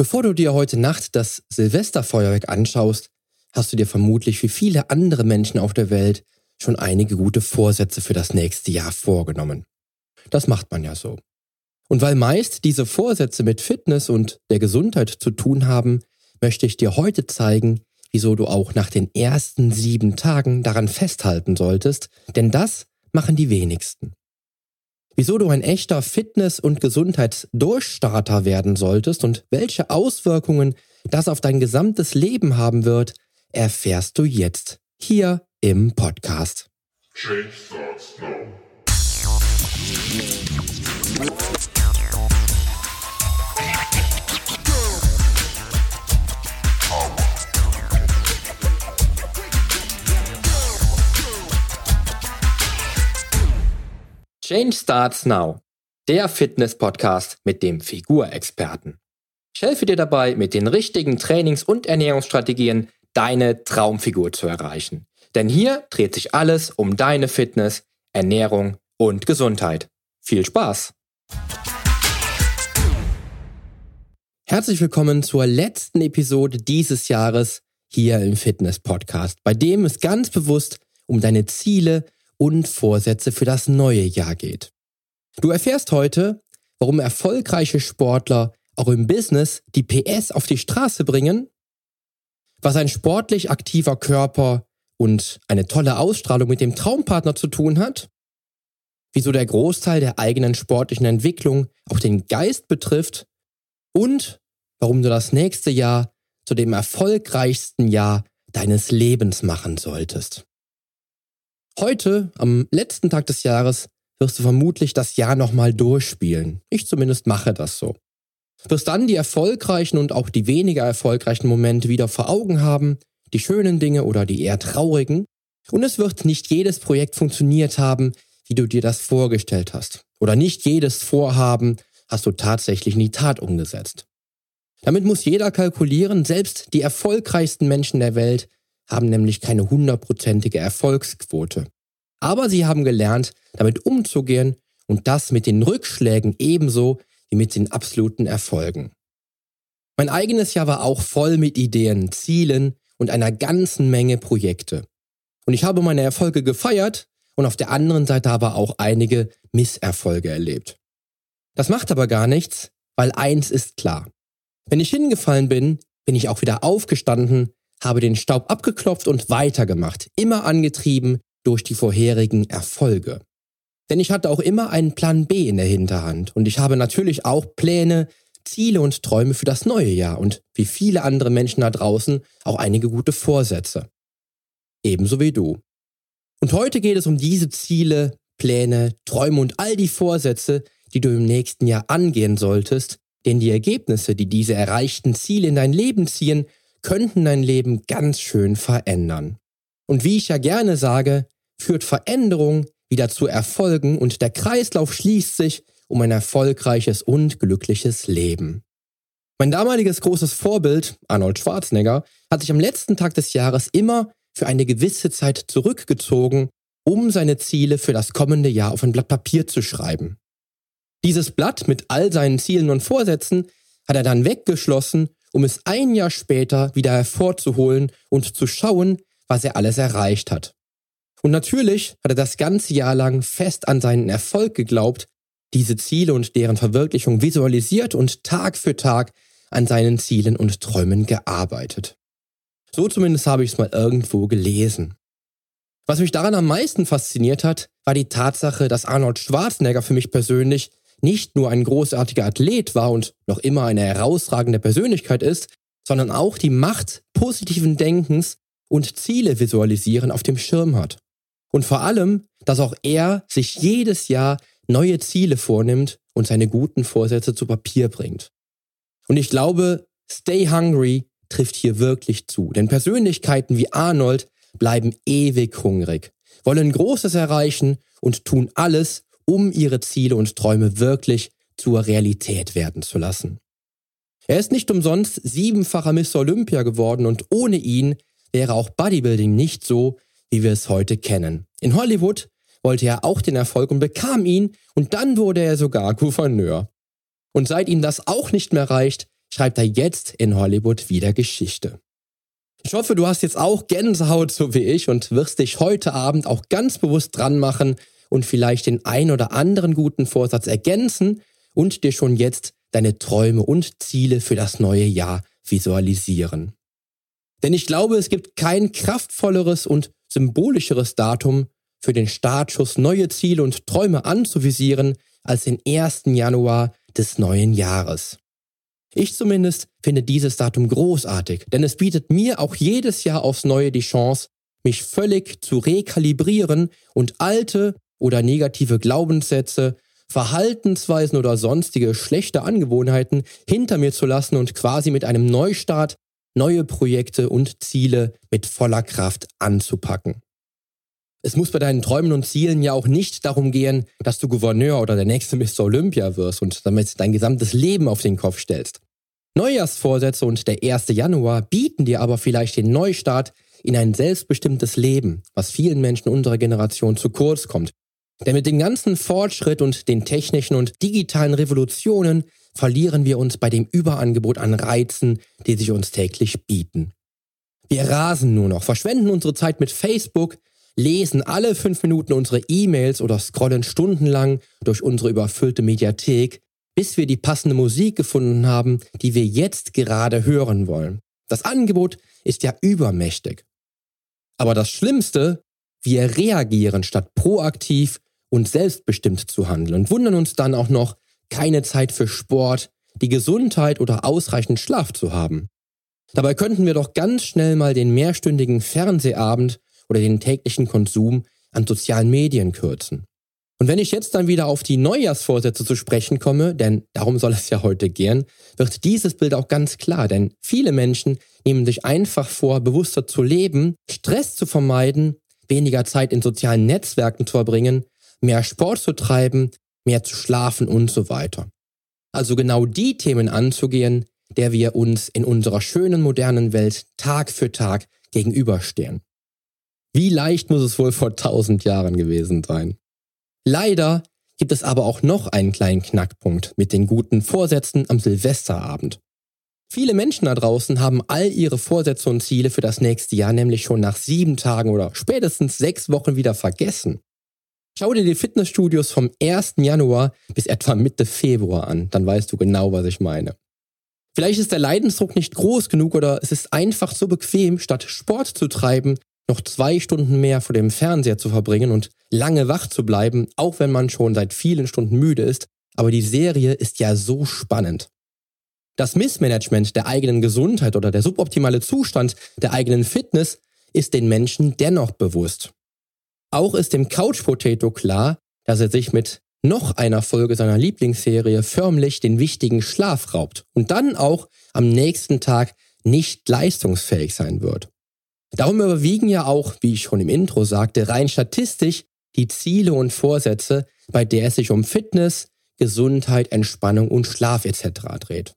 Bevor du dir heute Nacht das Silvesterfeuerwerk anschaust, hast du dir vermutlich wie viele andere Menschen auf der Welt schon einige gute Vorsätze für das nächste Jahr vorgenommen. Das macht man ja so. Und weil meist diese Vorsätze mit Fitness und der Gesundheit zu tun haben, möchte ich dir heute zeigen, wieso du auch nach den ersten sieben Tagen daran festhalten solltest, denn das machen die wenigsten wieso du ein echter Fitness- und Gesundheitsdurchstarter werden solltest und welche Auswirkungen das auf dein gesamtes Leben haben wird, erfährst du jetzt hier im Podcast. Change starts now. Change Starts Now, der Fitness-Podcast mit dem Figurexperten. Ich helfe dir dabei, mit den richtigen Trainings- und Ernährungsstrategien deine Traumfigur zu erreichen. Denn hier dreht sich alles um deine Fitness, Ernährung und Gesundheit. Viel Spaß! Herzlich willkommen zur letzten Episode dieses Jahres hier im Fitness Podcast, bei dem es ganz bewusst um deine Ziele und Vorsätze für das neue Jahr geht. Du erfährst heute, warum erfolgreiche Sportler auch im Business die PS auf die Straße bringen, was ein sportlich aktiver Körper und eine tolle Ausstrahlung mit dem Traumpartner zu tun hat, wieso der Großteil der eigenen sportlichen Entwicklung auch den Geist betrifft und warum du das nächste Jahr zu dem erfolgreichsten Jahr deines Lebens machen solltest. Heute, am letzten Tag des Jahres, wirst du vermutlich das Jahr nochmal durchspielen. Ich zumindest mache das so. Wirst dann die erfolgreichen und auch die weniger erfolgreichen Momente wieder vor Augen haben, die schönen Dinge oder die eher traurigen. Und es wird nicht jedes Projekt funktioniert haben, wie du dir das vorgestellt hast. Oder nicht jedes Vorhaben hast du tatsächlich in die Tat umgesetzt. Damit muss jeder kalkulieren, selbst die erfolgreichsten Menschen der Welt haben nämlich keine hundertprozentige Erfolgsquote. Aber sie haben gelernt, damit umzugehen und das mit den Rückschlägen ebenso wie mit den absoluten Erfolgen. Mein eigenes Jahr war auch voll mit Ideen, Zielen und einer ganzen Menge Projekte. Und ich habe meine Erfolge gefeiert und auf der anderen Seite aber auch einige Misserfolge erlebt. Das macht aber gar nichts, weil eins ist klar. Wenn ich hingefallen bin, bin ich auch wieder aufgestanden habe den Staub abgeklopft und weitergemacht, immer angetrieben durch die vorherigen Erfolge. Denn ich hatte auch immer einen Plan B in der Hinterhand und ich habe natürlich auch Pläne, Ziele und Träume für das neue Jahr und wie viele andere Menschen da draußen auch einige gute Vorsätze. Ebenso wie du. Und heute geht es um diese Ziele, Pläne, Träume und all die Vorsätze, die du im nächsten Jahr angehen solltest, denn die Ergebnisse, die diese erreichten Ziele in dein Leben ziehen, könnten dein Leben ganz schön verändern. Und wie ich ja gerne sage, führt Veränderung wieder zu Erfolgen und der Kreislauf schließt sich um ein erfolgreiches und glückliches Leben. Mein damaliges großes Vorbild, Arnold Schwarzenegger, hat sich am letzten Tag des Jahres immer für eine gewisse Zeit zurückgezogen, um seine Ziele für das kommende Jahr auf ein Blatt Papier zu schreiben. Dieses Blatt mit all seinen Zielen und Vorsätzen hat er dann weggeschlossen um es ein Jahr später wieder hervorzuholen und zu schauen, was er alles erreicht hat. Und natürlich hat er das ganze Jahr lang fest an seinen Erfolg geglaubt, diese Ziele und deren Verwirklichung visualisiert und Tag für Tag an seinen Zielen und Träumen gearbeitet. So zumindest habe ich es mal irgendwo gelesen. Was mich daran am meisten fasziniert hat, war die Tatsache, dass Arnold Schwarzenegger für mich persönlich nicht nur ein großartiger Athlet war und noch immer eine herausragende Persönlichkeit ist, sondern auch die Macht positiven Denkens und Ziele visualisieren auf dem Schirm hat. Und vor allem, dass auch er sich jedes Jahr neue Ziele vornimmt und seine guten Vorsätze zu Papier bringt. Und ich glaube, Stay Hungry trifft hier wirklich zu, denn Persönlichkeiten wie Arnold bleiben ewig hungrig, wollen Großes erreichen und tun alles, um ihre Ziele und Träume wirklich zur Realität werden zu lassen. Er ist nicht umsonst siebenfacher Mr. Olympia geworden und ohne ihn wäre auch Bodybuilding nicht so, wie wir es heute kennen. In Hollywood wollte er auch den Erfolg und bekam ihn und dann wurde er sogar Gouverneur. Und seit ihm das auch nicht mehr reicht, schreibt er jetzt in Hollywood wieder Geschichte. Ich hoffe, du hast jetzt auch Gänsehaut so wie ich und wirst dich heute Abend auch ganz bewusst dran machen und vielleicht den ein oder anderen guten Vorsatz ergänzen und dir schon jetzt deine Träume und Ziele für das neue Jahr visualisieren. Denn ich glaube, es gibt kein kraftvolleres und symbolischeres Datum für den Startschuss, neue Ziele und Träume anzuvisieren, als den 1. Januar des neuen Jahres. Ich zumindest finde dieses Datum großartig, denn es bietet mir auch jedes Jahr aufs Neue die Chance, mich völlig zu rekalibrieren und alte oder negative Glaubenssätze, Verhaltensweisen oder sonstige schlechte Angewohnheiten hinter mir zu lassen und quasi mit einem Neustart neue Projekte und Ziele mit voller Kraft anzupacken. Es muss bei deinen Träumen und Zielen ja auch nicht darum gehen, dass du Gouverneur oder der nächste Mr. Olympia wirst und damit dein gesamtes Leben auf den Kopf stellst. Neujahrsvorsätze und der 1. Januar bieten dir aber vielleicht den Neustart in ein selbstbestimmtes Leben, was vielen Menschen unserer Generation zu kurz kommt. Denn mit dem ganzen Fortschritt und den technischen und digitalen Revolutionen verlieren wir uns bei dem Überangebot an Reizen, die sich uns täglich bieten. Wir rasen nur noch, verschwenden unsere Zeit mit Facebook, lesen alle fünf Minuten unsere E-Mails oder scrollen stundenlang durch unsere überfüllte Mediathek, bis wir die passende Musik gefunden haben, die wir jetzt gerade hören wollen. Das Angebot ist ja übermächtig. Aber das Schlimmste, wir reagieren statt proaktiv und selbstbestimmt zu handeln und wundern uns dann auch noch, keine Zeit für Sport, die Gesundheit oder ausreichend Schlaf zu haben. Dabei könnten wir doch ganz schnell mal den mehrstündigen Fernsehabend oder den täglichen Konsum an sozialen Medien kürzen. Und wenn ich jetzt dann wieder auf die Neujahrsvorsätze zu sprechen komme, denn darum soll es ja heute gehen, wird dieses Bild auch ganz klar, denn viele Menschen nehmen sich einfach vor, bewusster zu leben, Stress zu vermeiden, weniger Zeit in sozialen Netzwerken zu verbringen, mehr Sport zu treiben, mehr zu schlafen und so weiter. Also genau die Themen anzugehen, der wir uns in unserer schönen modernen Welt Tag für Tag gegenüberstehen. Wie leicht muss es wohl vor tausend Jahren gewesen sein? Leider gibt es aber auch noch einen kleinen Knackpunkt mit den guten Vorsätzen am Silvesterabend. Viele Menschen da draußen haben all ihre Vorsätze und Ziele für das nächste Jahr nämlich schon nach sieben Tagen oder spätestens sechs Wochen wieder vergessen. Schau dir die Fitnessstudios vom 1. Januar bis etwa Mitte Februar an, dann weißt du genau, was ich meine. Vielleicht ist der Leidensdruck nicht groß genug oder es ist einfach so bequem, statt Sport zu treiben, noch zwei Stunden mehr vor dem Fernseher zu verbringen und lange wach zu bleiben, auch wenn man schon seit vielen Stunden müde ist. Aber die Serie ist ja so spannend. Das Missmanagement der eigenen Gesundheit oder der suboptimale Zustand der eigenen Fitness ist den Menschen dennoch bewusst. Auch ist dem Couch Potato klar, dass er sich mit noch einer Folge seiner Lieblingsserie förmlich den wichtigen Schlaf raubt und dann auch am nächsten Tag nicht leistungsfähig sein wird. Darum überwiegen ja auch, wie ich schon im Intro sagte, rein statistisch die Ziele und Vorsätze, bei der es sich um Fitness, Gesundheit, Entspannung und Schlaf etc. dreht.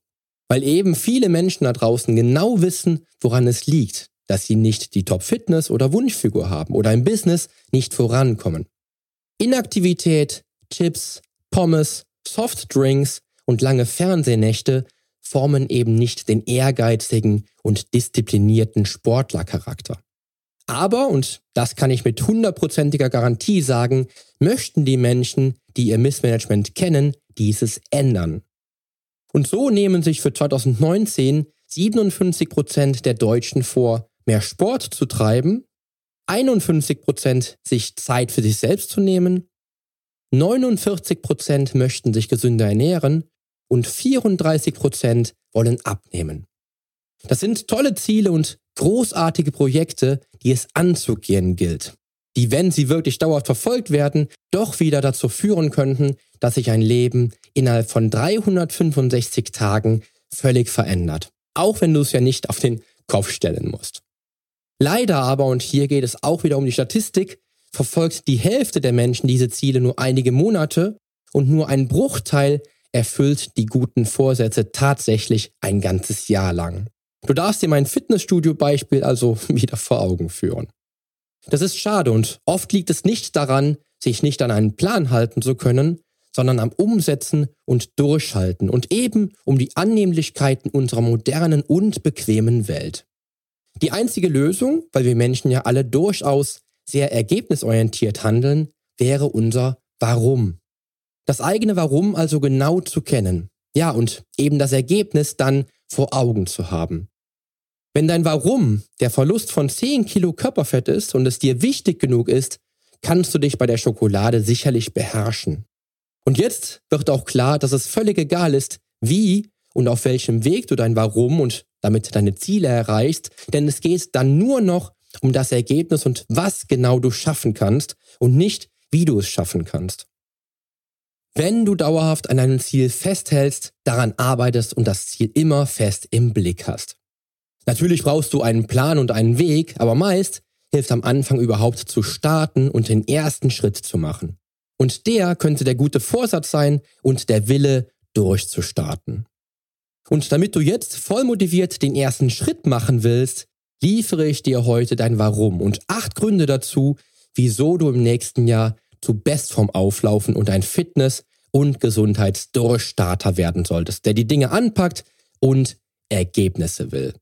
Weil eben viele Menschen da draußen genau wissen, woran es liegt, dass sie nicht die Top-Fitness oder Wunschfigur haben oder im Business nicht vorankommen. Inaktivität, Chips, Pommes, Softdrinks und lange Fernsehnächte formen eben nicht den ehrgeizigen und disziplinierten Sportlercharakter. Aber, und das kann ich mit hundertprozentiger Garantie sagen, möchten die Menschen, die ihr Missmanagement kennen, dieses ändern. Und so nehmen sich für 2019 57 Prozent der Deutschen vor, mehr Sport zu treiben, 51 Prozent sich Zeit für sich selbst zu nehmen, 49 Prozent möchten sich gesünder ernähren und 34 Prozent wollen abnehmen. Das sind tolle Ziele und großartige Projekte, die es anzugehen gilt, die, wenn sie wirklich dauerhaft verfolgt werden, doch wieder dazu führen könnten, dass sich ein Leben innerhalb von 365 Tagen völlig verändert. Auch wenn du es ja nicht auf den Kopf stellen musst. Leider aber, und hier geht es auch wieder um die Statistik, verfolgt die Hälfte der Menschen diese Ziele nur einige Monate und nur ein Bruchteil erfüllt die guten Vorsätze tatsächlich ein ganzes Jahr lang. Du darfst dir mein Fitnessstudio-Beispiel also wieder vor Augen führen. Das ist schade und oft liegt es nicht daran, sich nicht an einen Plan halten zu können, sondern am Umsetzen und Durchhalten und eben um die Annehmlichkeiten unserer modernen und bequemen Welt. Die einzige Lösung, weil wir Menschen ja alle durchaus sehr ergebnisorientiert handeln, wäre unser Warum. Das eigene Warum also genau zu kennen. Ja, und eben das Ergebnis dann vor Augen zu haben. Wenn dein Warum der Verlust von 10 Kilo Körperfett ist und es dir wichtig genug ist, kannst du dich bei der Schokolade sicherlich beherrschen. Und jetzt wird auch klar, dass es völlig egal ist, wie und auf welchem Weg du dein Warum und damit deine Ziele erreichst, denn es geht dann nur noch um das Ergebnis und was genau du schaffen kannst und nicht, wie du es schaffen kannst. Wenn du dauerhaft an deinem Ziel festhältst, daran arbeitest und das Ziel immer fest im Blick hast. Natürlich brauchst du einen Plan und einen Weg, aber meist hilft am Anfang überhaupt zu starten und den ersten Schritt zu machen. Und der könnte der gute Vorsatz sein und der Wille, durchzustarten. Und damit du jetzt voll motiviert den ersten Schritt machen willst, liefere ich dir heute dein Warum und acht Gründe dazu, wieso du im nächsten Jahr zu Bestform auflaufen und ein Fitness- und Gesundheitsdurchstarter werden solltest, der die Dinge anpackt und Ergebnisse will.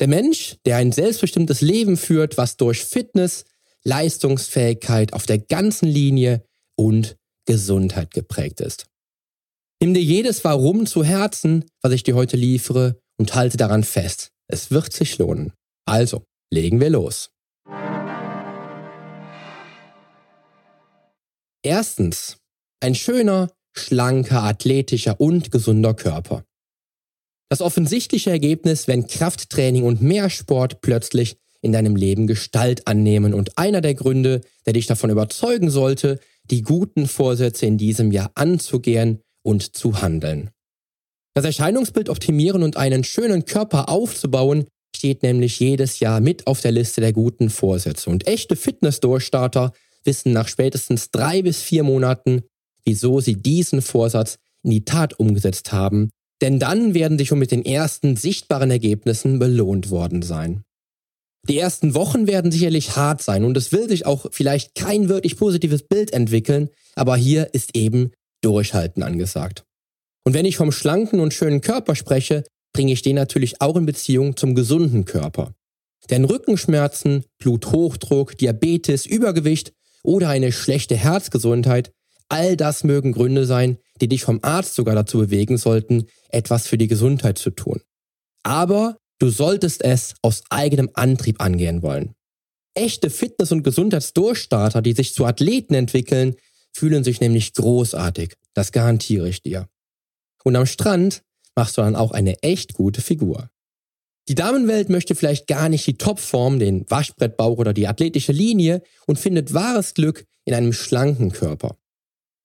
Der Mensch, der ein selbstbestimmtes Leben führt, was durch Fitness, Leistungsfähigkeit auf der ganzen Linie und Gesundheit geprägt ist. Nimm dir jedes Warum zu Herzen, was ich dir heute liefere, und halte daran fest. Es wird sich lohnen. Also, legen wir los. Erstens, ein schöner, schlanker, athletischer und gesunder Körper. Das offensichtliche Ergebnis, wenn Krafttraining und mehr Sport plötzlich in deinem Leben Gestalt annehmen und einer der Gründe, der dich davon überzeugen sollte, die guten Vorsätze in diesem Jahr anzugehen und zu handeln. Das Erscheinungsbild optimieren und einen schönen Körper aufzubauen, steht nämlich jedes Jahr mit auf der Liste der guten Vorsätze. Und echte Fitness-Durchstarter wissen nach spätestens drei bis vier Monaten, wieso sie diesen Vorsatz in die Tat umgesetzt haben, denn dann werden sie schon mit den ersten sichtbaren Ergebnissen belohnt worden sein. Die ersten Wochen werden sicherlich hart sein und es will sich auch vielleicht kein wirklich positives Bild entwickeln, aber hier ist eben Durchhalten angesagt. Und wenn ich vom schlanken und schönen Körper spreche, bringe ich den natürlich auch in Beziehung zum gesunden Körper. Denn Rückenschmerzen, Bluthochdruck, Diabetes, Übergewicht oder eine schlechte Herzgesundheit, all das mögen Gründe sein, die dich vom Arzt sogar dazu bewegen sollten, etwas für die Gesundheit zu tun. Aber Du solltest es aus eigenem Antrieb angehen wollen. Echte Fitness- und Gesundheitsdurchstarter, die sich zu Athleten entwickeln, fühlen sich nämlich großartig. Das garantiere ich dir. Und am Strand machst du dann auch eine echt gute Figur. Die Damenwelt möchte vielleicht gar nicht die Topform, den Waschbrettbauch oder die athletische Linie und findet wahres Glück in einem schlanken Körper.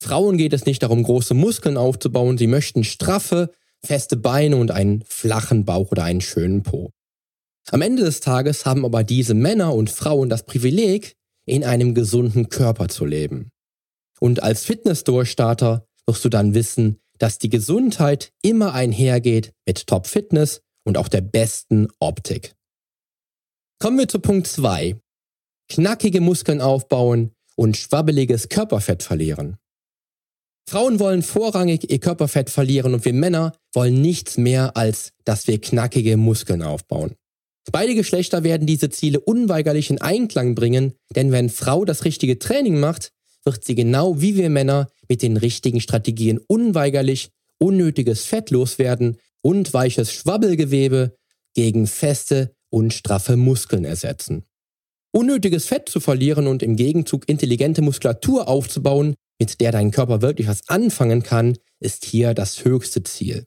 Frauen geht es nicht darum, große Muskeln aufzubauen, sie möchten straffe, feste Beine und einen flachen Bauch oder einen schönen Po. Am Ende des Tages haben aber diese Männer und Frauen das Privileg, in einem gesunden Körper zu leben. Und als Fitness-Durchstarter wirst du dann wissen, dass die Gesundheit immer einhergeht mit Top-Fitness und auch der besten Optik. Kommen wir zu Punkt 2. Knackige Muskeln aufbauen und schwabbeliges Körperfett verlieren. Frauen wollen vorrangig ihr Körperfett verlieren und wir Männer wollen nichts mehr, als dass wir knackige Muskeln aufbauen. Beide Geschlechter werden diese Ziele unweigerlich in Einklang bringen, denn wenn Frau das richtige Training macht, wird sie genau wie wir Männer mit den richtigen Strategien unweigerlich unnötiges Fett loswerden und weiches Schwabbelgewebe gegen feste und straffe Muskeln ersetzen. Unnötiges Fett zu verlieren und im Gegenzug intelligente Muskulatur aufzubauen, mit der dein Körper wirklich was anfangen kann, ist hier das höchste Ziel.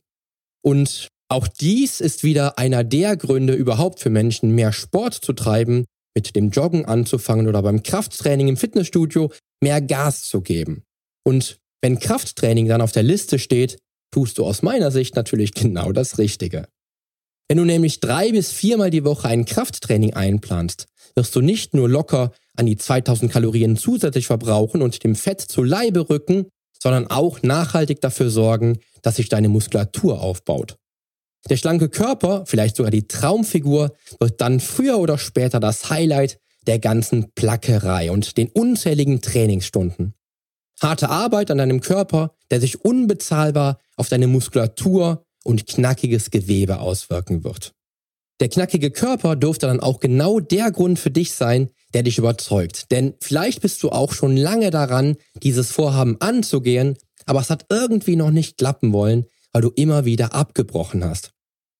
Und auch dies ist wieder einer der Gründe überhaupt für Menschen, mehr Sport zu treiben, mit dem Joggen anzufangen oder beim Krafttraining im Fitnessstudio mehr Gas zu geben. Und wenn Krafttraining dann auf der Liste steht, tust du aus meiner Sicht natürlich genau das Richtige. Wenn du nämlich drei bis viermal die Woche ein Krafttraining einplanst, wirst du nicht nur locker an die 2000 Kalorien zusätzlich verbrauchen und dem Fett zu Leibe rücken, sondern auch nachhaltig dafür sorgen, dass sich deine Muskulatur aufbaut. Der schlanke Körper, vielleicht sogar die Traumfigur, wird dann früher oder später das Highlight der ganzen Plackerei und den unzähligen Trainingsstunden. Harte Arbeit an deinem Körper, der sich unbezahlbar auf deine Muskulatur und knackiges Gewebe auswirken wird. Der knackige Körper dürfte dann auch genau der Grund für dich sein, der dich überzeugt. Denn vielleicht bist du auch schon lange daran, dieses Vorhaben anzugehen, aber es hat irgendwie noch nicht klappen wollen, weil du immer wieder abgebrochen hast.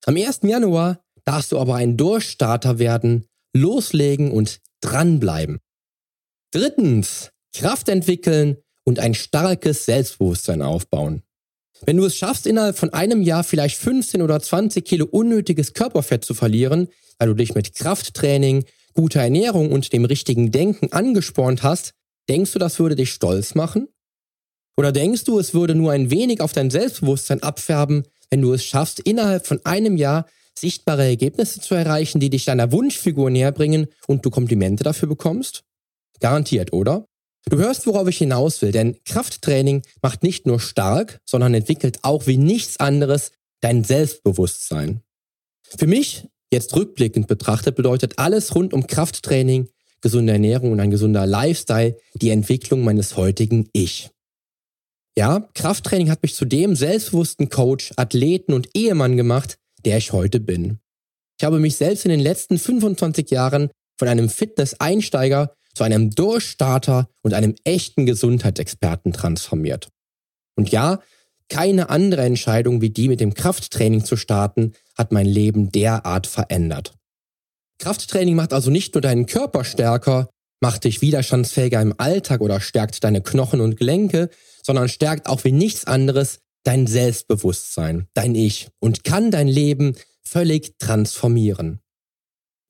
Am 1. Januar darfst du aber ein Durchstarter werden, loslegen und dranbleiben. Drittens, Kraft entwickeln und ein starkes Selbstbewusstsein aufbauen. Wenn du es schaffst, innerhalb von einem Jahr vielleicht 15 oder 20 Kilo unnötiges Körperfett zu verlieren, weil du dich mit Krafttraining, guter Ernährung und dem richtigen Denken angespornt hast, denkst du, das würde dich stolz machen? Oder denkst du, es würde nur ein wenig auf dein Selbstbewusstsein abfärben, wenn du es schaffst, innerhalb von einem Jahr sichtbare Ergebnisse zu erreichen, die dich deiner Wunschfigur näher bringen und du Komplimente dafür bekommst? Garantiert, oder? Du hörst, worauf ich hinaus will, denn Krafttraining macht nicht nur stark, sondern entwickelt auch wie nichts anderes dein Selbstbewusstsein. Für mich, jetzt rückblickend betrachtet, bedeutet alles rund um Krafttraining, gesunde Ernährung und ein gesunder Lifestyle die Entwicklung meines heutigen Ich. Ja, Krafttraining hat mich zu dem selbstbewussten Coach, Athleten und Ehemann gemacht, der ich heute bin. Ich habe mich selbst in den letzten 25 Jahren von einem Fitness-Einsteiger zu einem Durchstarter und einem echten Gesundheitsexperten transformiert. Und ja, keine andere Entscheidung wie die mit dem Krafttraining zu starten hat mein Leben derart verändert. Krafttraining macht also nicht nur deinen Körper stärker, macht dich widerstandsfähiger im Alltag oder stärkt deine Knochen und Gelenke, sondern stärkt auch wie nichts anderes dein Selbstbewusstsein, dein Ich und kann dein Leben völlig transformieren.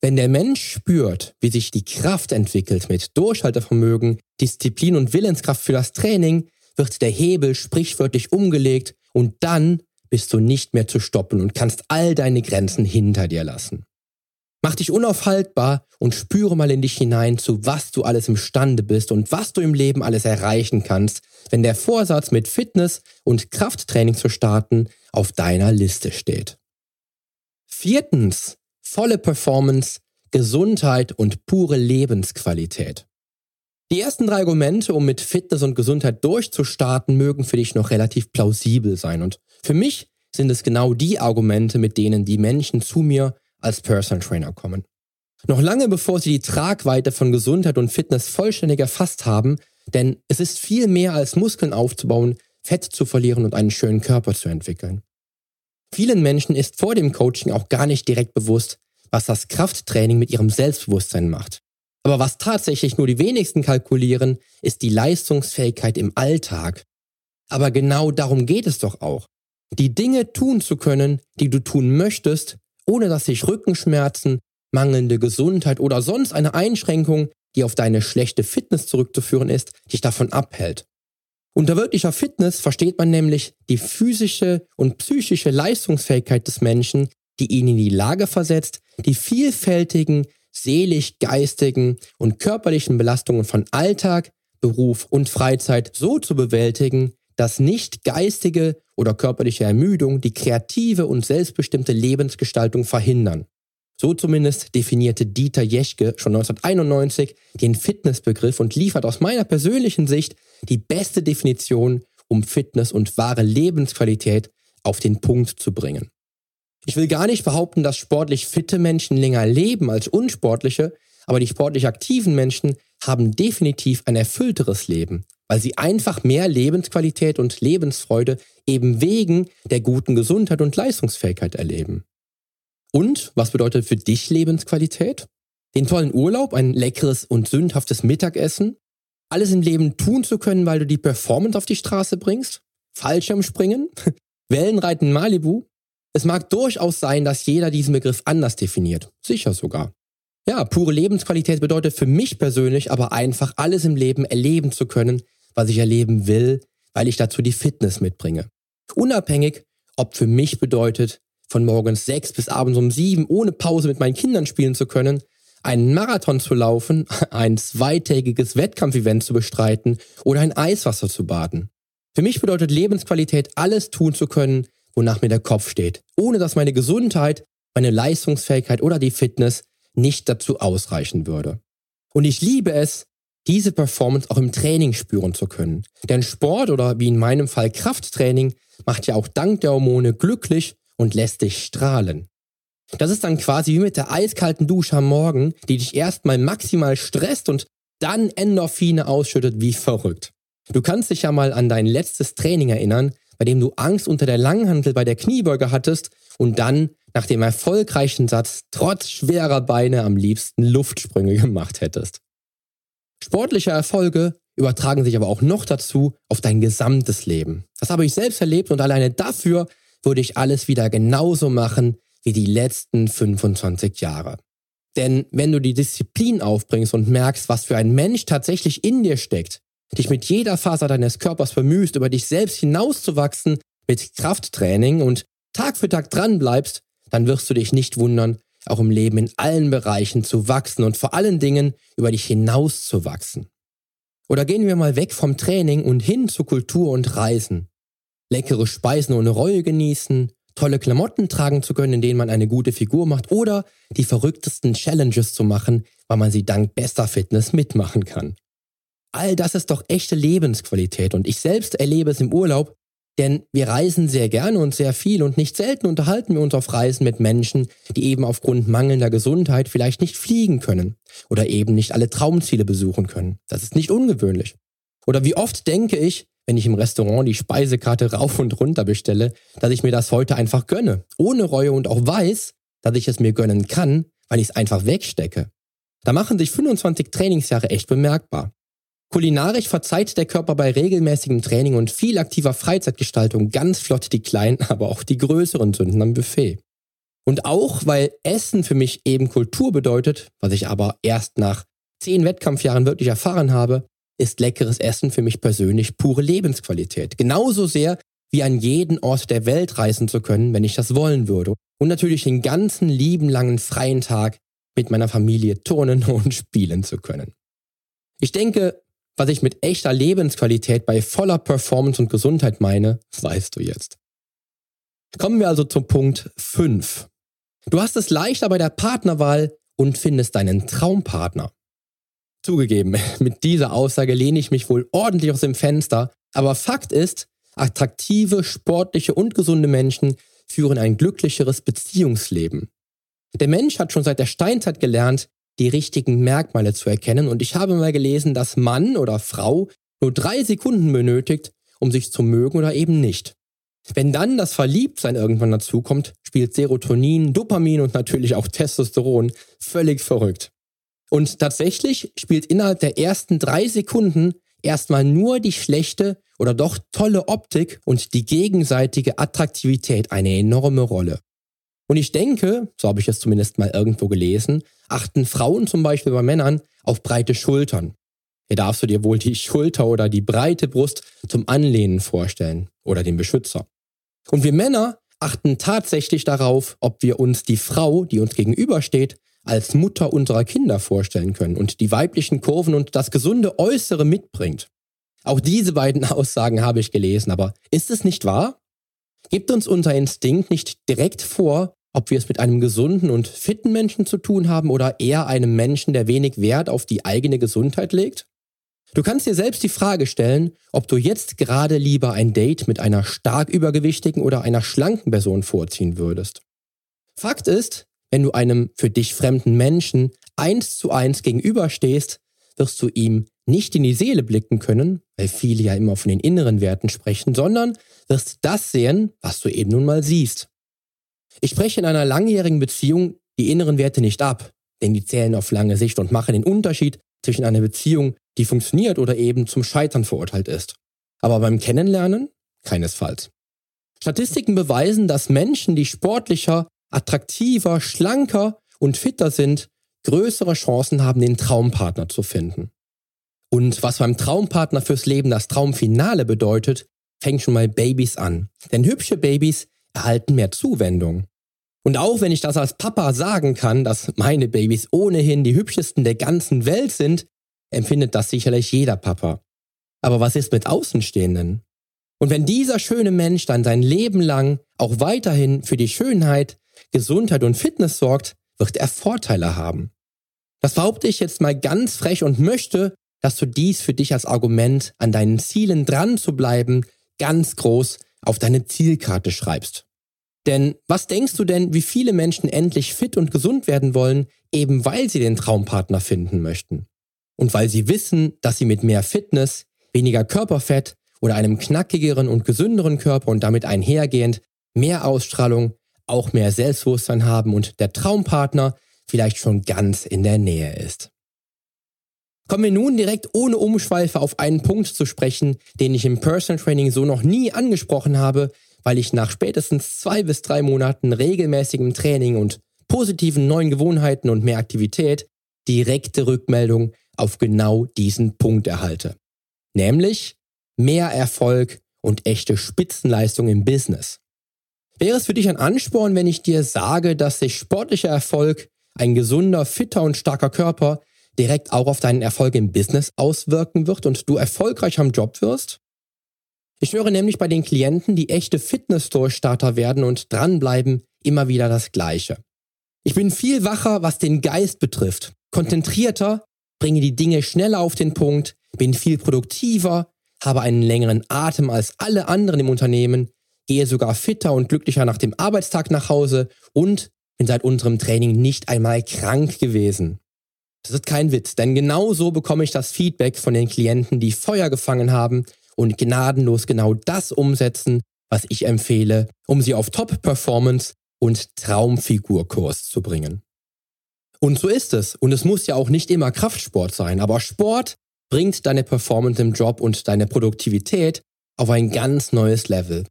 Wenn der Mensch spürt, wie sich die Kraft entwickelt mit Durchhaltevermögen, Disziplin und Willenskraft für das Training, wird der Hebel sprichwörtlich umgelegt und dann bist du nicht mehr zu stoppen und kannst all deine Grenzen hinter dir lassen. Mach dich unaufhaltbar und spüre mal in dich hinein, zu was du alles imstande bist und was du im Leben alles erreichen kannst, wenn der Vorsatz mit Fitness und Krafttraining zu starten auf deiner Liste steht. Viertens, volle Performance, Gesundheit und pure Lebensqualität. Die ersten drei Argumente, um mit Fitness und Gesundheit durchzustarten, mögen für dich noch relativ plausibel sein. Und für mich sind es genau die Argumente, mit denen die Menschen zu mir als Personal Trainer kommen. Noch lange bevor sie die Tragweite von Gesundheit und Fitness vollständig erfasst haben, denn es ist viel mehr als Muskeln aufzubauen, Fett zu verlieren und einen schönen Körper zu entwickeln. Vielen Menschen ist vor dem Coaching auch gar nicht direkt bewusst, was das Krafttraining mit ihrem Selbstbewusstsein macht. Aber was tatsächlich nur die wenigsten kalkulieren, ist die Leistungsfähigkeit im Alltag. Aber genau darum geht es doch auch. Die Dinge tun zu können, die du tun möchtest, ohne dass sich Rückenschmerzen, mangelnde Gesundheit oder sonst eine Einschränkung, die auf deine schlechte Fitness zurückzuführen ist, dich davon abhält. Unter wirklicher Fitness versteht man nämlich die physische und psychische Leistungsfähigkeit des Menschen, die ihn in die Lage versetzt, die vielfältigen, seelisch, geistigen und körperlichen Belastungen von Alltag, Beruf und Freizeit so zu bewältigen, dass nicht geistige oder körperliche Ermüdung die kreative und selbstbestimmte Lebensgestaltung verhindern. So zumindest definierte Dieter Jeschke schon 1991 den Fitnessbegriff und liefert aus meiner persönlichen Sicht die beste Definition, um Fitness und wahre Lebensqualität auf den Punkt zu bringen. Ich will gar nicht behaupten, dass sportlich fitte Menschen länger leben als unsportliche, aber die sportlich aktiven Menschen haben definitiv ein erfüllteres Leben, weil sie einfach mehr Lebensqualität und Lebensfreude eben wegen der guten Gesundheit und Leistungsfähigkeit erleben. Und was bedeutet für dich Lebensqualität? Den tollen Urlaub, ein leckeres und sündhaftes Mittagessen, alles im Leben tun zu können, weil du die Performance auf die Straße bringst, Fallschirmspringen, Wellenreiten Malibu. Es mag durchaus sein, dass jeder diesen Begriff anders definiert, sicher sogar. Ja, pure Lebensqualität bedeutet für mich persönlich aber einfach alles im Leben erleben zu können, was ich erleben will, weil ich dazu die Fitness mitbringe. Unabhängig, ob für mich bedeutet, von morgens sechs bis abends um sieben ohne Pause mit meinen Kindern spielen zu können, einen Marathon zu laufen, ein zweitägiges Wettkampfevent zu bestreiten oder ein Eiswasser zu baden. Für mich bedeutet Lebensqualität, alles tun zu können, wonach mir der Kopf steht, ohne dass meine Gesundheit, meine Leistungsfähigkeit oder die Fitness nicht dazu ausreichen würde. Und ich liebe es, diese Performance auch im Training spüren zu können. Denn Sport oder wie in meinem Fall Krafttraining macht ja auch dank der Hormone glücklich und lässt dich strahlen. Das ist dann quasi wie mit der eiskalten Dusche am Morgen, die dich erstmal maximal stresst und dann Endorphine ausschüttet wie verrückt. Du kannst dich ja mal an dein letztes Training erinnern, bei dem du Angst unter der Langhantel bei der Kniebeuge hattest und dann nach dem erfolgreichen Satz trotz schwerer Beine am liebsten Luftsprünge gemacht hättest. Sportliche Erfolge übertragen sich aber auch noch dazu auf dein gesamtes Leben. Das habe ich selbst erlebt und alleine dafür würde ich alles wieder genauso machen wie die letzten 25 Jahre. Denn wenn du die Disziplin aufbringst und merkst, was für ein Mensch tatsächlich in dir steckt, dich mit jeder Faser deines Körpers bemühst, über dich selbst hinauszuwachsen mit Krafttraining und Tag für Tag dran bleibst, dann wirst du dich nicht wundern, auch im Leben in allen Bereichen zu wachsen und vor allen Dingen über dich hinaus zu wachsen. Oder gehen wir mal weg vom Training und hin zu Kultur und Reisen. Leckere Speisen ohne Reue genießen, tolle Klamotten tragen zu können, in denen man eine gute Figur macht oder die verrücktesten Challenges zu machen, weil man sie dank bester Fitness mitmachen kann. All das ist doch echte Lebensqualität und ich selbst erlebe es im Urlaub, denn wir reisen sehr gerne und sehr viel und nicht selten unterhalten wir uns auf Reisen mit Menschen, die eben aufgrund mangelnder Gesundheit vielleicht nicht fliegen können oder eben nicht alle Traumziele besuchen können. Das ist nicht ungewöhnlich. Oder wie oft denke ich, wenn ich im Restaurant die Speisekarte rauf und runter bestelle, dass ich mir das heute einfach gönne, ohne Reue und auch weiß, dass ich es mir gönnen kann, weil ich es einfach wegstecke. Da machen sich 25 Trainingsjahre echt bemerkbar. Kulinarisch verzeiht der Körper bei regelmäßigem Training und viel aktiver Freizeitgestaltung ganz flott die kleinen, aber auch die größeren Sünden am Buffet. Und auch, weil Essen für mich eben Kultur bedeutet, was ich aber erst nach zehn Wettkampfjahren wirklich erfahren habe, ist leckeres Essen für mich persönlich pure Lebensqualität. Genauso sehr wie an jeden Ort der Welt reisen zu können, wenn ich das wollen würde. Und natürlich den ganzen lieben langen freien Tag mit meiner Familie turnen und spielen zu können. Ich denke, was ich mit echter Lebensqualität bei voller Performance und Gesundheit meine, weißt du jetzt. Kommen wir also zum Punkt 5. Du hast es leichter bei der Partnerwahl und findest deinen Traumpartner. Zugegeben, mit dieser Aussage lehne ich mich wohl ordentlich aus dem Fenster, aber Fakt ist, attraktive, sportliche und gesunde Menschen führen ein glücklicheres Beziehungsleben. Der Mensch hat schon seit der Steinzeit gelernt, die richtigen Merkmale zu erkennen. Und ich habe mal gelesen, dass Mann oder Frau nur drei Sekunden benötigt, um sich zu mögen oder eben nicht. Wenn dann das Verliebtsein irgendwann dazukommt, spielt Serotonin, Dopamin und natürlich auch Testosteron völlig verrückt. Und tatsächlich spielt innerhalb der ersten drei Sekunden erstmal nur die schlechte oder doch tolle Optik und die gegenseitige Attraktivität eine enorme Rolle. Und ich denke, so habe ich es zumindest mal irgendwo gelesen, achten Frauen zum Beispiel bei Männern auf breite Schultern. Hier darfst du dir wohl die Schulter oder die breite Brust zum Anlehnen vorstellen oder den Beschützer. Und wir Männer achten tatsächlich darauf, ob wir uns die Frau, die uns gegenübersteht, als Mutter unserer Kinder vorstellen können und die weiblichen Kurven und das gesunde Äußere mitbringt. Auch diese beiden Aussagen habe ich gelesen, aber ist es nicht wahr? Gibt uns unser Instinkt nicht direkt vor, ob wir es mit einem gesunden und fitten Menschen zu tun haben oder eher einem Menschen, der wenig Wert auf die eigene Gesundheit legt? Du kannst dir selbst die Frage stellen, ob du jetzt gerade lieber ein Date mit einer stark übergewichtigen oder einer schlanken Person vorziehen würdest. Fakt ist, wenn du einem für dich fremden Menschen eins zu eins gegenüberstehst, wirst du ihm nicht in die Seele blicken können, weil viele ja immer von den inneren Werten sprechen, sondern wirst das sehen, was du eben nun mal siehst. Ich spreche in einer langjährigen Beziehung die inneren Werte nicht ab, denn die zählen auf lange Sicht und machen den Unterschied zwischen einer Beziehung, die funktioniert oder eben zum Scheitern verurteilt ist. Aber beim Kennenlernen keinesfalls. Statistiken beweisen, dass Menschen, die sportlicher, attraktiver, schlanker und fitter sind, größere Chancen haben, den Traumpartner zu finden. Und was beim Traumpartner fürs Leben das Traumfinale bedeutet, fängt schon mal Babys an. Denn hübsche Babys erhalten mehr Zuwendung. Und auch wenn ich das als Papa sagen kann, dass meine Babys ohnehin die hübschesten der ganzen Welt sind, empfindet das sicherlich jeder Papa. Aber was ist mit Außenstehenden? Und wenn dieser schöne Mensch dann sein Leben lang auch weiterhin für die Schönheit, Gesundheit und Fitness sorgt, wird er Vorteile haben. Das behaupte ich jetzt mal ganz frech und möchte, dass du dies für dich als Argument, an deinen Zielen dran zu bleiben, ganz groß auf deine Zielkarte schreibst. Denn was denkst du denn, wie viele Menschen endlich fit und gesund werden wollen, eben weil sie den Traumpartner finden möchten? Und weil sie wissen, dass sie mit mehr Fitness, weniger Körperfett oder einem knackigeren und gesünderen Körper und damit einhergehend mehr Ausstrahlung, auch mehr Selbstbewusstsein haben und der Traumpartner vielleicht schon ganz in der Nähe ist. Kommen wir nun direkt ohne Umschweife auf einen Punkt zu sprechen, den ich im Personal Training so noch nie angesprochen habe, weil ich nach spätestens zwei bis drei Monaten regelmäßigem Training und positiven neuen Gewohnheiten und mehr Aktivität direkte Rückmeldung auf genau diesen Punkt erhalte. Nämlich mehr Erfolg und echte Spitzenleistung im Business. Wäre es für dich ein Ansporn, wenn ich dir sage, dass sich sportlicher Erfolg, ein gesunder, fitter und starker Körper direkt auch auf deinen Erfolg im Business auswirken wird und du erfolgreich am Job wirst? Ich höre nämlich bei den Klienten, die echte Fitness-Durchstarter werden und dranbleiben, immer wieder das Gleiche. Ich bin viel wacher, was den Geist betrifft, konzentrierter, bringe die Dinge schneller auf den Punkt, bin viel produktiver, habe einen längeren Atem als alle anderen im Unternehmen, gehe sogar fitter und glücklicher nach dem Arbeitstag nach Hause und bin seit unserem Training nicht einmal krank gewesen. Das ist kein Witz, denn genau so bekomme ich das Feedback von den Klienten, die Feuer gefangen haben und gnadenlos genau das umsetzen, was ich empfehle, um sie auf Top-Performance und Traumfigurkurs zu bringen. Und so ist es. Und es muss ja auch nicht immer Kraftsport sein, aber Sport bringt deine Performance im Job und deine Produktivität auf ein ganz neues Level,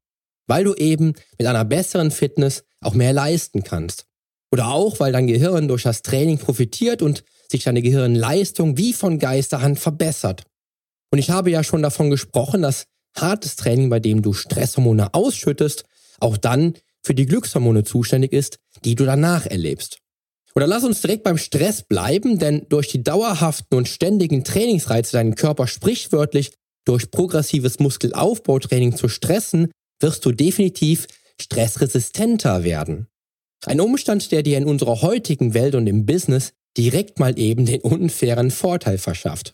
weil du eben mit einer besseren Fitness auch mehr leisten kannst. Oder auch, weil dein Gehirn durch das Training profitiert und sich deine Gehirnleistung wie von Geisterhand verbessert. Und ich habe ja schon davon gesprochen, dass hartes Training, bei dem du Stresshormone ausschüttest, auch dann für die Glückshormone zuständig ist, die du danach erlebst. Oder lass uns direkt beim Stress bleiben, denn durch die dauerhaften und ständigen Trainingsreize deinen Körper sprichwörtlich durch progressives Muskelaufbautraining zu stressen, wirst du definitiv stressresistenter werden. Ein Umstand, der dir in unserer heutigen Welt und im Business direkt mal eben den unfairen Vorteil verschafft.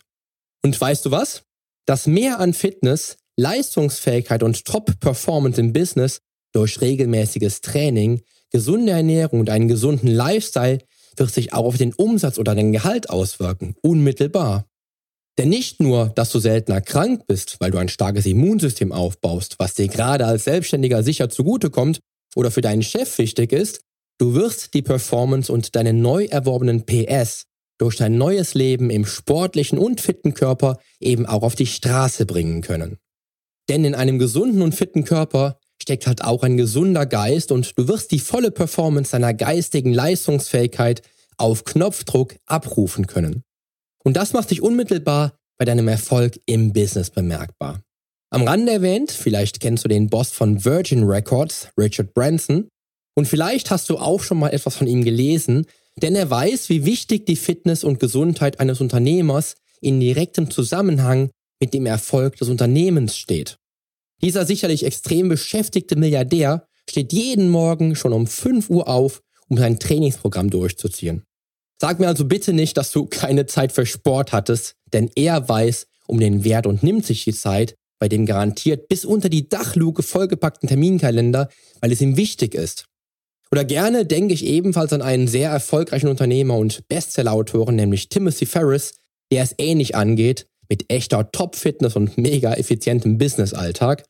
Und weißt du was? Das Mehr an Fitness, Leistungsfähigkeit und Top-Performance im Business durch regelmäßiges Training, gesunde Ernährung und einen gesunden Lifestyle wird sich auch auf den Umsatz oder den Gehalt auswirken, unmittelbar. Denn nicht nur, dass du seltener krank bist, weil du ein starkes Immunsystem aufbaust, was dir gerade als Selbstständiger sicher zugutekommt oder für deinen Chef wichtig ist, du wirst die Performance und deine neu erworbenen PS durch dein neues Leben im sportlichen und fitten Körper eben auch auf die Straße bringen können. Denn in einem gesunden und fitten Körper steckt halt auch ein gesunder Geist und du wirst die volle Performance deiner geistigen Leistungsfähigkeit auf Knopfdruck abrufen können. Und das macht dich unmittelbar bei deinem Erfolg im Business bemerkbar. Am Rande erwähnt, vielleicht kennst du den Boss von Virgin Records, Richard Branson, und vielleicht hast du auch schon mal etwas von ihm gelesen, denn er weiß, wie wichtig die Fitness und Gesundheit eines Unternehmers in direktem Zusammenhang mit dem Erfolg des Unternehmens steht. Dieser sicherlich extrem beschäftigte Milliardär steht jeden Morgen schon um 5 Uhr auf, um sein Trainingsprogramm durchzuziehen. Sag mir also bitte nicht, dass du keine Zeit für Sport hattest, denn er weiß um den Wert und nimmt sich die Zeit, bei dem garantiert bis unter die Dachluke vollgepackten Terminkalender, weil es ihm wichtig ist. Oder gerne denke ich ebenfalls an einen sehr erfolgreichen Unternehmer und Bestsellerautoren, nämlich Timothy Ferris, der es ähnlich angeht, mit echter Top-Fitness und mega effizientem Business-Alltag.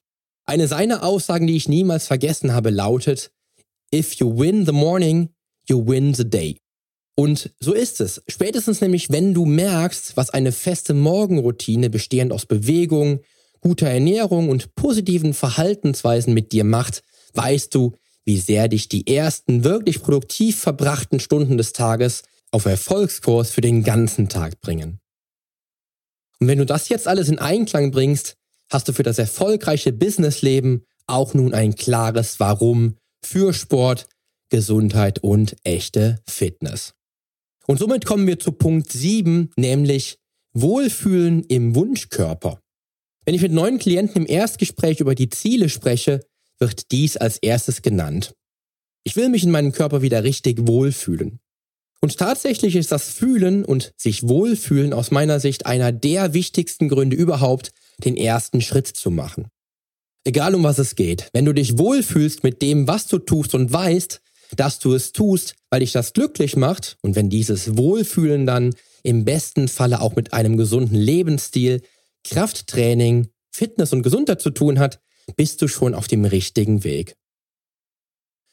Eine seiner Aussagen, die ich niemals vergessen habe, lautet, If you win the morning, you win the day. Und so ist es. Spätestens nämlich, wenn du merkst, was eine feste Morgenroutine bestehend aus Bewegung, guter Ernährung und positiven Verhaltensweisen mit dir macht, weißt du, wie sehr dich die ersten wirklich produktiv verbrachten Stunden des Tages auf Erfolgskurs für den ganzen Tag bringen. Und wenn du das jetzt alles in Einklang bringst, hast du für das erfolgreiche Businessleben auch nun ein klares Warum für Sport, Gesundheit und echte Fitness. Und somit kommen wir zu Punkt 7, nämlich Wohlfühlen im Wunschkörper. Wenn ich mit neuen Klienten im Erstgespräch über die Ziele spreche, wird dies als erstes genannt. Ich will mich in meinem Körper wieder richtig wohlfühlen. Und tatsächlich ist das Fühlen und sich wohlfühlen aus meiner Sicht einer der wichtigsten Gründe überhaupt, den ersten Schritt zu machen. Egal um was es geht, wenn du dich wohlfühlst mit dem, was du tust und weißt, dass du es tust, weil dich das glücklich macht und wenn dieses Wohlfühlen dann im besten Falle auch mit einem gesunden Lebensstil, Krafttraining, Fitness und Gesundheit zu tun hat, bist du schon auf dem richtigen Weg.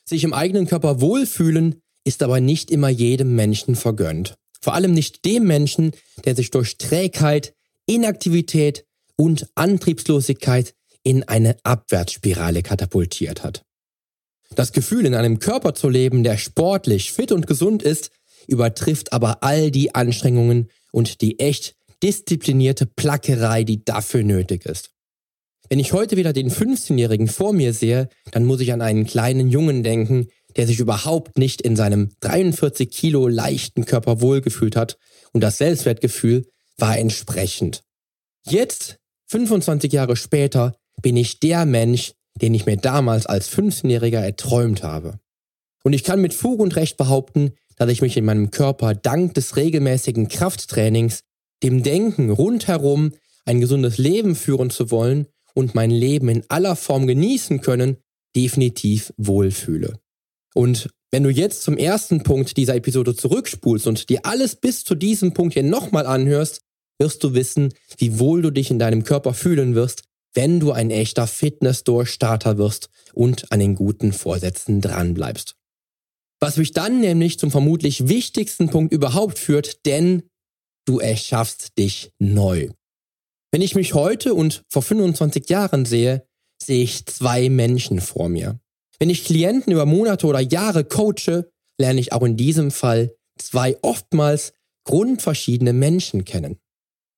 Sich im eigenen Körper wohlfühlen ist aber nicht immer jedem Menschen vergönnt. Vor allem nicht dem Menschen, der sich durch Trägheit, Inaktivität und Antriebslosigkeit in eine Abwärtsspirale katapultiert hat. Das Gefühl, in einem Körper zu leben, der sportlich, fit und gesund ist, übertrifft aber all die Anstrengungen und die echt disziplinierte Plackerei, die dafür nötig ist. Wenn ich heute wieder den 15-Jährigen vor mir sehe, dann muss ich an einen kleinen Jungen denken, der sich überhaupt nicht in seinem 43 Kilo leichten Körper wohlgefühlt hat und das Selbstwertgefühl war entsprechend. Jetzt, 25 Jahre später, bin ich der Mensch, den ich mir damals als 15-Jähriger erträumt habe. Und ich kann mit Fug und Recht behaupten, dass ich mich in meinem Körper dank des regelmäßigen Krafttrainings, dem Denken rundherum, ein gesundes Leben führen zu wollen und mein Leben in aller Form genießen können, definitiv wohlfühle. Und wenn du jetzt zum ersten Punkt dieser Episode zurückspulst und dir alles bis zu diesem Punkt hier nochmal anhörst, wirst du wissen, wie wohl du dich in deinem Körper fühlen wirst, wenn du ein echter Fitness-Durchstarter wirst und an den guten Vorsätzen dranbleibst. Was mich dann nämlich zum vermutlich wichtigsten Punkt überhaupt führt, denn du erschaffst dich neu. Wenn ich mich heute und vor 25 Jahren sehe, sehe ich zwei Menschen vor mir. Wenn ich Klienten über Monate oder Jahre coache, lerne ich auch in diesem Fall zwei oftmals grundverschiedene Menschen kennen.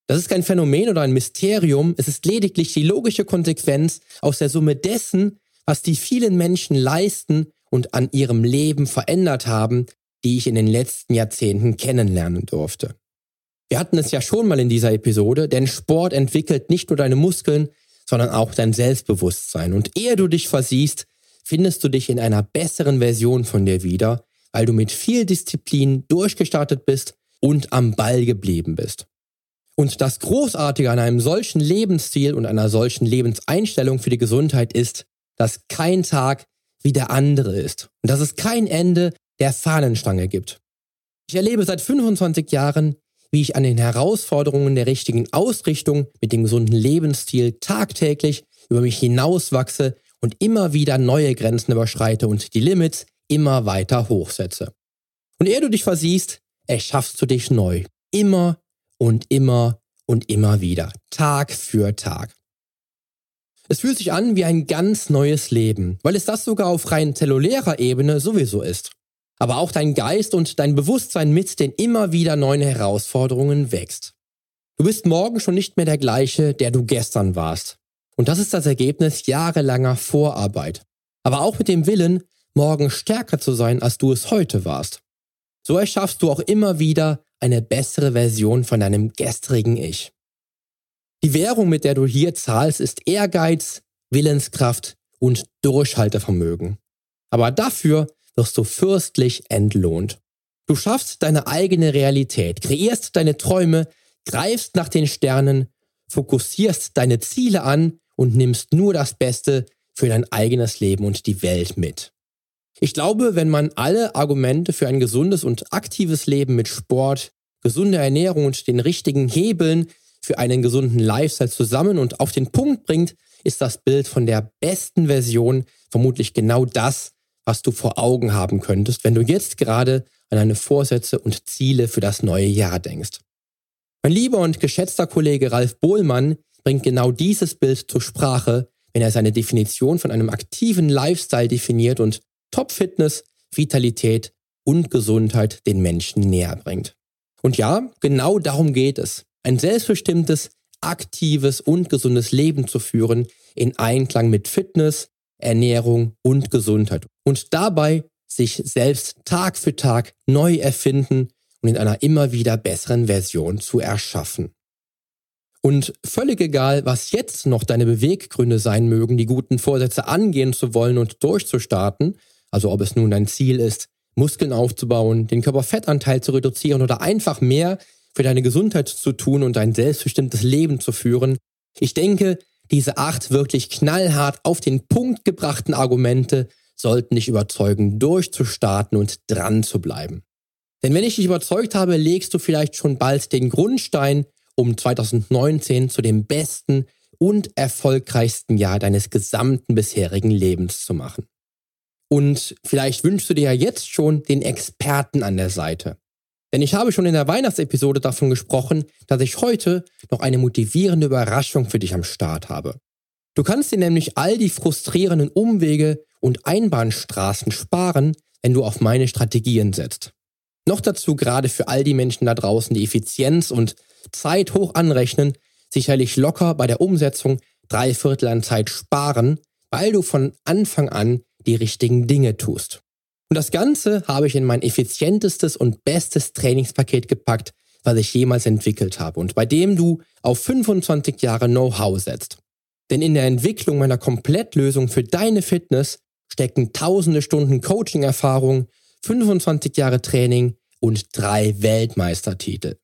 Das ist kein Phänomen oder ein Mysterium, es ist lediglich die logische Konsequenz aus der Summe dessen, was die vielen Menschen leisten und an ihrem Leben verändert haben, die ich in den letzten Jahrzehnten kennenlernen durfte. Wir hatten es ja schon mal in dieser Episode, denn Sport entwickelt nicht nur deine Muskeln, sondern auch dein Selbstbewusstsein. Und ehe du dich versiehst, findest du dich in einer besseren Version von dir wieder, weil du mit viel Disziplin durchgestartet bist und am Ball geblieben bist. Und das Großartige an einem solchen Lebensstil und einer solchen Lebenseinstellung für die Gesundheit ist, dass kein Tag wie der andere ist und dass es kein Ende der Fahnenstange gibt. Ich erlebe seit 25 Jahren, wie ich an den Herausforderungen der richtigen Ausrichtung mit dem gesunden Lebensstil tagtäglich über mich hinauswachse und immer wieder neue Grenzen überschreite und die Limits immer weiter hochsetze. Und ehe du dich versiehst, erschaffst du dich neu. Immer und immer und immer wieder. Tag für Tag. Es fühlt sich an wie ein ganz neues Leben, weil es das sogar auf rein zellulärer Ebene sowieso ist aber auch dein Geist und dein Bewusstsein mit den immer wieder neuen Herausforderungen wächst. Du bist morgen schon nicht mehr der gleiche, der du gestern warst. Und das ist das Ergebnis jahrelanger Vorarbeit. Aber auch mit dem Willen, morgen stärker zu sein, als du es heute warst. So erschaffst du auch immer wieder eine bessere Version von deinem gestrigen Ich. Die Währung, mit der du hier zahlst, ist Ehrgeiz, Willenskraft und Durchhaltevermögen. Aber dafür wirst du fürstlich entlohnt. Du schaffst deine eigene Realität, kreierst deine Träume, greifst nach den Sternen, fokussierst deine Ziele an und nimmst nur das Beste für dein eigenes Leben und die Welt mit. Ich glaube, wenn man alle Argumente für ein gesundes und aktives Leben mit Sport, gesunder Ernährung und den richtigen Hebeln für einen gesunden Lifestyle zusammen und auf den Punkt bringt, ist das Bild von der besten Version vermutlich genau das, was du vor Augen haben könntest, wenn du jetzt gerade an deine Vorsätze und Ziele für das neue Jahr denkst. Mein lieber und geschätzter Kollege Ralf Bohlmann bringt genau dieses Bild zur Sprache, wenn er seine Definition von einem aktiven Lifestyle definiert und Top-Fitness, Vitalität und Gesundheit den Menschen näher bringt. Und ja, genau darum geht es. Ein selbstbestimmtes, aktives und gesundes Leben zu führen in Einklang mit Fitness, Ernährung und Gesundheit. Und dabei sich selbst Tag für Tag neu erfinden und in einer immer wieder besseren Version zu erschaffen. Und völlig egal, was jetzt noch deine Beweggründe sein mögen, die guten Vorsätze angehen zu wollen und durchzustarten, also ob es nun dein Ziel ist, Muskeln aufzubauen, den Körperfettanteil zu reduzieren oder einfach mehr für deine Gesundheit zu tun und ein selbstbestimmtes Leben zu führen. Ich denke, diese acht wirklich knallhart auf den Punkt gebrachten Argumente sollten dich überzeugen, durchzustarten und dran zu bleiben. Denn wenn ich dich überzeugt habe, legst du vielleicht schon bald den Grundstein, um 2019 zu dem besten und erfolgreichsten Jahr deines gesamten bisherigen Lebens zu machen. Und vielleicht wünschst du dir ja jetzt schon den Experten an der Seite. Denn ich habe schon in der Weihnachtsepisode davon gesprochen, dass ich heute noch eine motivierende Überraschung für dich am Start habe. Du kannst dir nämlich all die frustrierenden Umwege und Einbahnstraßen sparen, wenn du auf meine Strategien setzt. Noch dazu gerade für all die Menschen da draußen, die Effizienz und Zeit hoch anrechnen, sicherlich locker bei der Umsetzung drei Viertel an Zeit sparen, weil du von Anfang an die richtigen Dinge tust. Und das Ganze habe ich in mein effizientestes und bestes Trainingspaket gepackt, was ich jemals entwickelt habe und bei dem du auf 25 Jahre Know-how setzt. Denn in der Entwicklung meiner Komplettlösung für deine Fitness stecken tausende Stunden Coaching-Erfahrung, 25 Jahre Training und drei Weltmeistertitel.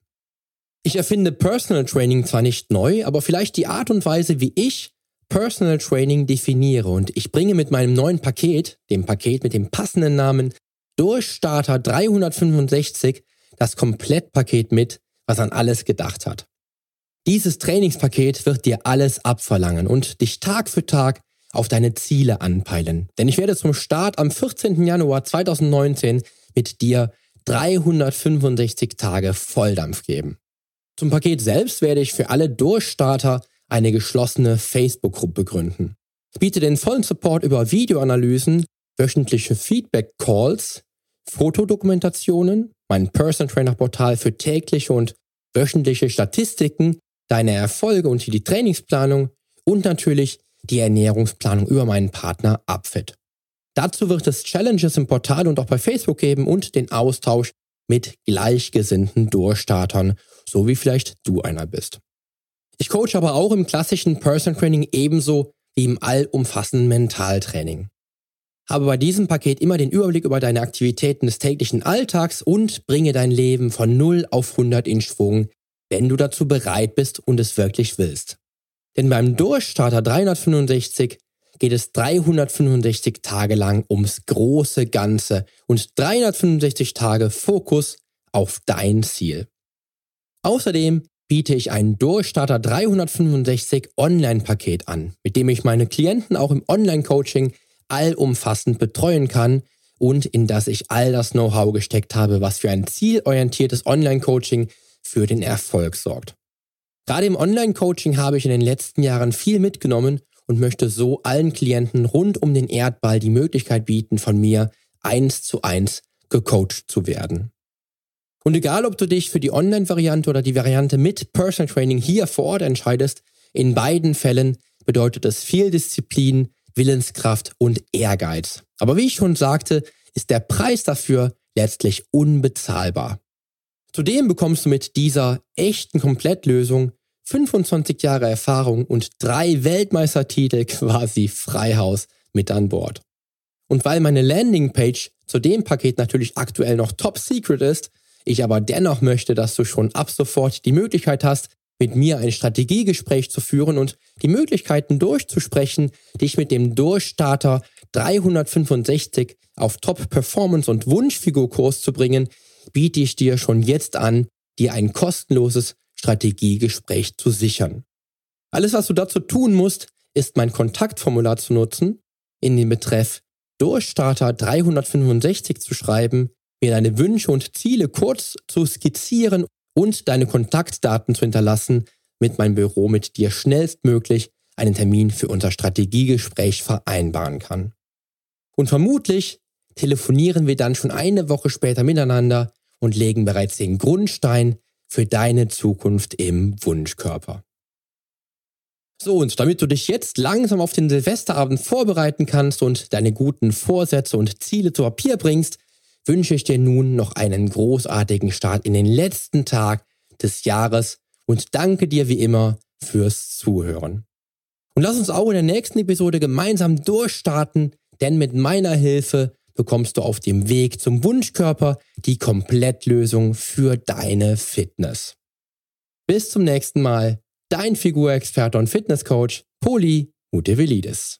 Ich erfinde Personal Training zwar nicht neu, aber vielleicht die Art und Weise, wie ich Personal Training definiere und ich bringe mit meinem neuen Paket, dem Paket mit dem passenden Namen Durchstarter 365, das Komplettpaket mit, was an alles gedacht hat. Dieses Trainingspaket wird dir alles abverlangen und dich Tag für Tag auf deine Ziele anpeilen. Denn ich werde zum Start am 14. Januar 2019 mit dir 365 Tage Volldampf geben. Zum Paket selbst werde ich für alle Durchstarter eine geschlossene Facebook-Gruppe gründen. Ich biete den vollen Support über Videoanalysen, wöchentliche Feedback-Calls, Fotodokumentationen, mein Person Trainer Portal für tägliche und wöchentliche Statistiken, deine Erfolge und die Trainingsplanung und natürlich die Ernährungsplanung über meinen Partner Upfit. Dazu wird es Challenges im Portal und auch bei Facebook geben und den Austausch mit gleichgesinnten Durchstartern, so wie vielleicht du einer bist. Ich coach aber auch im klassischen Person Training ebenso wie im allumfassenden Mentaltraining. Habe bei diesem Paket immer den Überblick über deine Aktivitäten des täglichen Alltags und bringe dein Leben von 0 auf 100 in Schwung, wenn du dazu bereit bist und es wirklich willst. Denn beim Durchstarter 365 geht es 365 Tage lang ums große Ganze und 365 Tage Fokus auf dein Ziel. Außerdem biete ich ein Durchstarter 365 Online-Paket an, mit dem ich meine Klienten auch im Online-Coaching allumfassend betreuen kann und in das ich all das Know-how gesteckt habe, was für ein zielorientiertes Online-Coaching für den Erfolg sorgt. Gerade im Online-Coaching habe ich in den letzten Jahren viel mitgenommen und möchte so allen Klienten rund um den Erdball die Möglichkeit bieten, von mir eins zu eins gecoacht zu werden. Und egal, ob du dich für die Online-Variante oder die Variante mit Personal Training hier vor Ort entscheidest, in beiden Fällen bedeutet es viel Disziplin, Willenskraft und Ehrgeiz. Aber wie ich schon sagte, ist der Preis dafür letztlich unbezahlbar. Zudem bekommst du mit dieser echten Komplettlösung 25 Jahre Erfahrung und drei Weltmeistertitel quasi Freihaus mit an Bord. Und weil meine Landingpage zu dem Paket natürlich aktuell noch top secret ist, ich aber dennoch möchte, dass du schon ab sofort die Möglichkeit hast, mit mir ein Strategiegespräch zu führen und die Möglichkeiten durchzusprechen, dich mit dem Durchstarter 365 auf Top Performance und Wunschfigurkurs zu bringen, biete ich dir schon jetzt an, dir ein kostenloses Strategiegespräch zu sichern. Alles, was du dazu tun musst, ist mein Kontaktformular zu nutzen, in den Betreff Durchstarter 365 zu schreiben mir deine Wünsche und Ziele kurz zu skizzieren und deine Kontaktdaten zu hinterlassen, mit meinem Büro mit dir schnellstmöglich einen Termin für unser Strategiegespräch vereinbaren kann. Und vermutlich telefonieren wir dann schon eine Woche später miteinander und legen bereits den Grundstein für deine Zukunft im Wunschkörper. So, und damit du dich jetzt langsam auf den Silvesterabend vorbereiten kannst und deine guten Vorsätze und Ziele zu Papier bringst, wünsche ich dir nun noch einen großartigen Start in den letzten Tag des Jahres und danke dir wie immer fürs Zuhören. Und lass uns auch in der nächsten Episode gemeinsam durchstarten, denn mit meiner Hilfe bekommst du auf dem Weg zum Wunschkörper die Komplettlösung für deine Fitness. Bis zum nächsten Mal, dein Figurexperte und Fitnesscoach Poli Mutevelidis.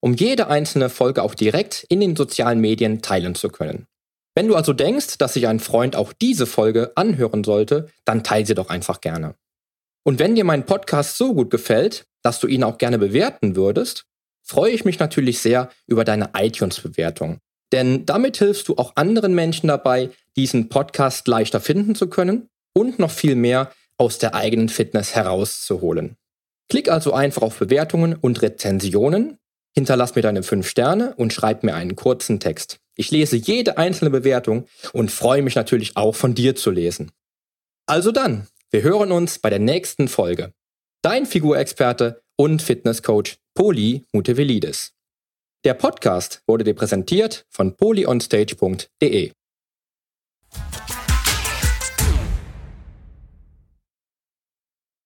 um jede einzelne Folge auch direkt in den sozialen Medien teilen zu können. Wenn du also denkst, dass sich ein Freund auch diese Folge anhören sollte, dann teile sie doch einfach gerne. Und wenn dir mein Podcast so gut gefällt, dass du ihn auch gerne bewerten würdest, freue ich mich natürlich sehr über deine iTunes-Bewertung. Denn damit hilfst du auch anderen Menschen dabei, diesen Podcast leichter finden zu können und noch viel mehr aus der eigenen Fitness herauszuholen. Klick also einfach auf Bewertungen und Rezensionen Hinterlass mir deine 5 Sterne und schreib mir einen kurzen Text. Ich lese jede einzelne Bewertung und freue mich natürlich auch von dir zu lesen. Also dann, wir hören uns bei der nächsten Folge. Dein Figurexperte und Fitnesscoach Poli Mutevelidis. Der Podcast wurde dir präsentiert von polyonstage.de.